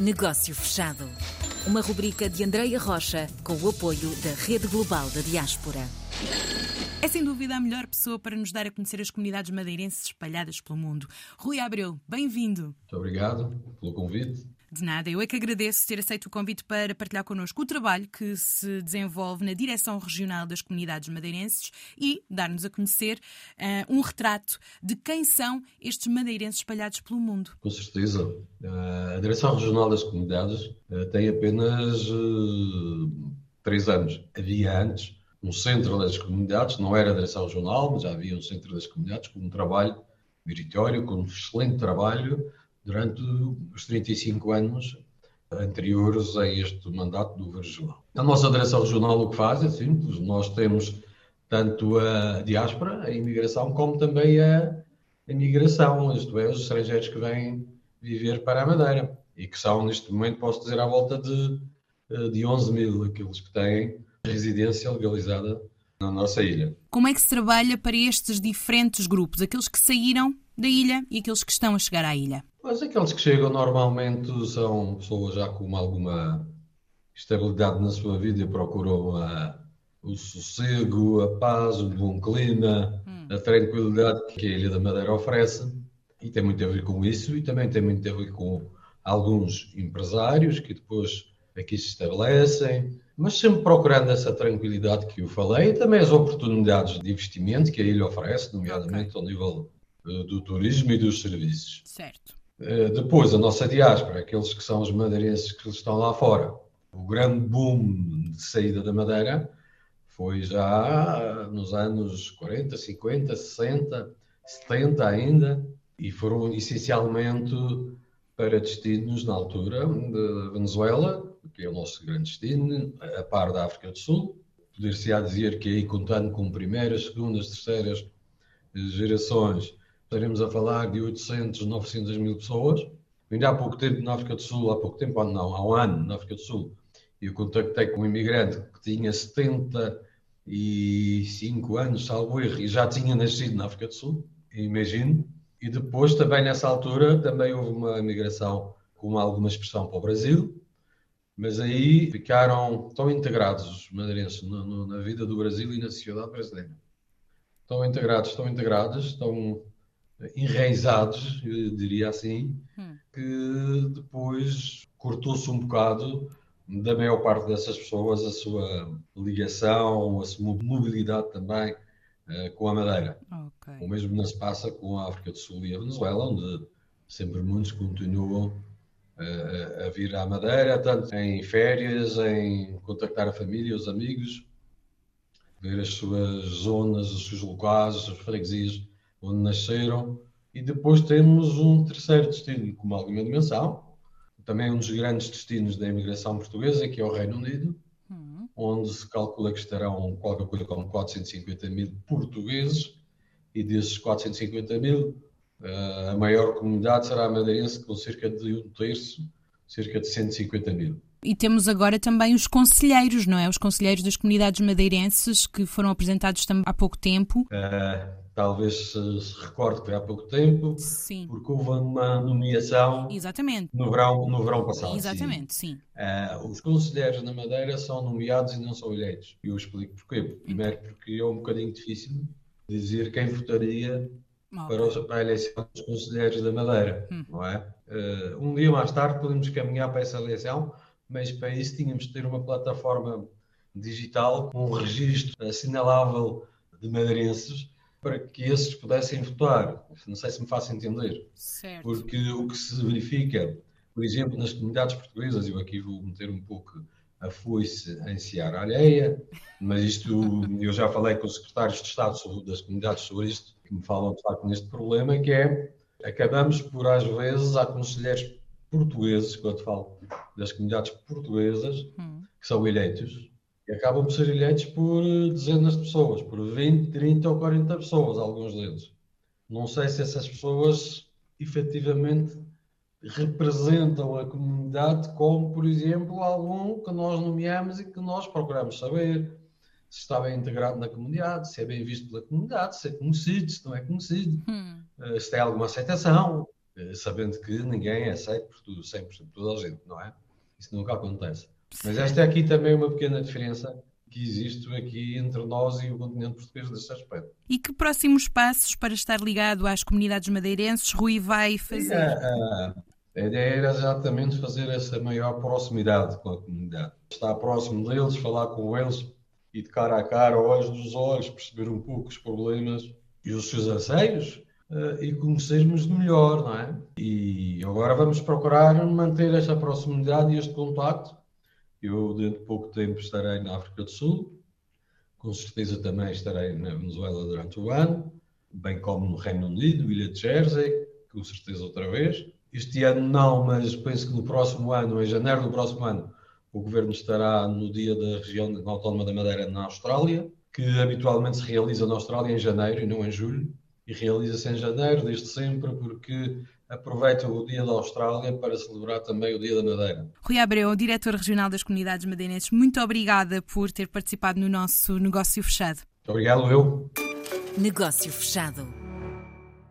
Negócio Fechado. Uma rubrica de Andreia Rocha com o apoio da Rede Global da Diaspora. É sem dúvida a melhor pessoa para nos dar a conhecer as comunidades madeirenses espalhadas pelo mundo. Rui Abreu, bem-vindo. Muito obrigado pelo convite. De nada, eu é que agradeço ter aceito o convite para partilhar connosco o trabalho que se desenvolve na Direção Regional das Comunidades Madeirenses e dar-nos a conhecer uh, um retrato de quem são estes madeirenses espalhados pelo mundo. Com certeza. Uh, a Direção Regional das Comunidades uh, tem apenas três anos. Havia antes um Centro das Comunidades, não era a Direção Regional, mas já havia um Centro das Comunidades com um trabalho meritório, com um excelente trabalho durante os 35 anos anteriores a este mandato do Governo Regional. A nossa direção regional o que faz é simples, nós temos tanto a diáspora, a imigração, como também a imigração, isto é, os estrangeiros que vêm viver para a Madeira e que são, neste momento, posso dizer, à volta de, de 11 mil, aqueles que têm residência legalizada na nossa ilha. Como é que se trabalha para estes diferentes grupos, aqueles que saíram da ilha e aqueles que estão a chegar à ilha? Mas aqueles que chegam normalmente são pessoas já com alguma estabilidade na sua vida e procuram a, o sossego, a paz, o bom clima, hum. a tranquilidade que a Ilha da Madeira oferece. E tem muito a ver com isso e também tem muito a ver com alguns empresários que depois aqui se estabelecem, mas sempre procurando essa tranquilidade que eu falei e também as oportunidades de investimento que a ilha oferece, nomeadamente okay. ao nível uh, do turismo e dos serviços. Certo. Eh, depois, a nossa diáspora, aqueles que são os madeirenses que estão lá fora. O grande boom de saída da Madeira foi já nos anos 40, 50, 60, 70 ainda, e foram essencialmente para destinos na altura da Venezuela, que é o nosso grande destino, a par da África do Sul. Poder-se-á dizer que aí, contando com primeiras, segundas, terceiras gerações, estaremos a falar de 800, 900 mil pessoas. Ainda há pouco tempo na África do Sul, há pouco tempo, não, há um ano na África do Sul, eu contactei com um imigrante que tinha 75 anos, salvo erro, e já tinha nascido na África do Sul, imagino. E depois, também nessa altura, também houve uma imigração com alguma expressão para o Brasil, mas aí ficaram tão integrados os madeirenses no, no, na vida do Brasil e na sociedade brasileira. Estão integrados, estão integrados, estão enraizados, eu diria assim, hum. que depois cortou-se um bocado da maior parte dessas pessoas a sua ligação, a sua mobilidade também uh, com a Madeira. Okay. O mesmo não se passa com a África do Sul e a Venezuela, onde sempre muitos continuam uh, a vir à Madeira, tanto em férias, em contactar a família, os amigos, ver as suas zonas, os seus locais, as suas freguesias onde nasceram, e depois temos um terceiro destino com alguma dimensão, também um dos grandes destinos da imigração portuguesa, que é o Reino Unido, uhum. onde se calcula que estarão qualquer coisa como 450 mil portugueses, e desses 450 mil, eh, a maior comunidade será a madeirense, com cerca de um terço, cerca de 150 mil. E temos agora também os conselheiros, não é? Os conselheiros das comunidades madeirenses que foram apresentados há pouco tempo. Uh, talvez se, se recorde que há pouco tempo, sim. porque houve uma nomeação Exatamente. No, verão, no verão passado. Exatamente, sim. sim. Uh, os conselheiros na Madeira são nomeados e não são eleitos. E eu explico porquê. Primeiro porque é um bocadinho difícil dizer quem votaria para, os, para, a eleição dos conselheiros da Madeira, hum. não é? Uh, um dia mais tarde podemos caminhar para essa eleição, mas para isso tínhamos de ter uma plataforma digital com um registro assinalável de madeirenses para que esses pudessem votar. Não sei se me faço entender. Certo. Porque o que se verifica, por exemplo, nas comunidades portuguesas, eu aqui vou meter um pouco a foice em Seara Alheia, mas isto eu já falei com os secretários de Estado das comunidades sobre isto, que me falam de facto neste problema, que é acabamos por às vezes há conselheiros portugueses, quando falo das comunidades portuguesas, hum. que são eleitos, e acabam por ser eleitos por dezenas de pessoas, por 20, 30 ou 40 pessoas, alguns deles. Não sei se essas pessoas efetivamente representam a comunidade como, por exemplo, algum que nós nomeamos e que nós procuramos saber se está bem integrado na comunidade, se é bem visto pela comunidade, se é conhecido, se não é conhecido, hum. Eh, se tem alguma aceitação. eh, sabendo que ninguém é aceito por tudo, 100% por toda a gente, não é? Isso nunca acontece. Mas esta é aqui também uma pequena diferença que existe aqui entre nós e o continente português nesse aspecto. E que próximos passos para estar ligado às comunidades madeirenses Rui vai fazer? A, a ideia era exatamente fazer essa maior proximidade com a comunidade. Estar próximo deles, falar com eles e de cara a cara, olhos nos olhos, perceber um pouco os problemas e os seus anseios uh, e conhecermos melhor, não é? E agora vamos procurar manter esta proximidade e este contacto eu, dentro de pouco tempo, estarei na África do Sul, com certeza também estarei na Venezuela durante o ano, bem como no Reino Unido, Ilha de Jersey, com certeza outra vez. Este ano não, mas penso que no próximo ano, em janeiro do próximo ano, o governo estará no dia da região autónoma da Madeira na Austrália, que habitualmente se realiza na Austrália em janeiro e não em julho, e realiza-se em janeiro desde sempre porque aproveitam o Dia da Austrália para celebrar também o Dia da Madeira. Rui Abreu, diretor regional das comunidades madeirenses, muito obrigada por ter participado no nosso negócio fechado. Obrigado, eu. Negócio fechado.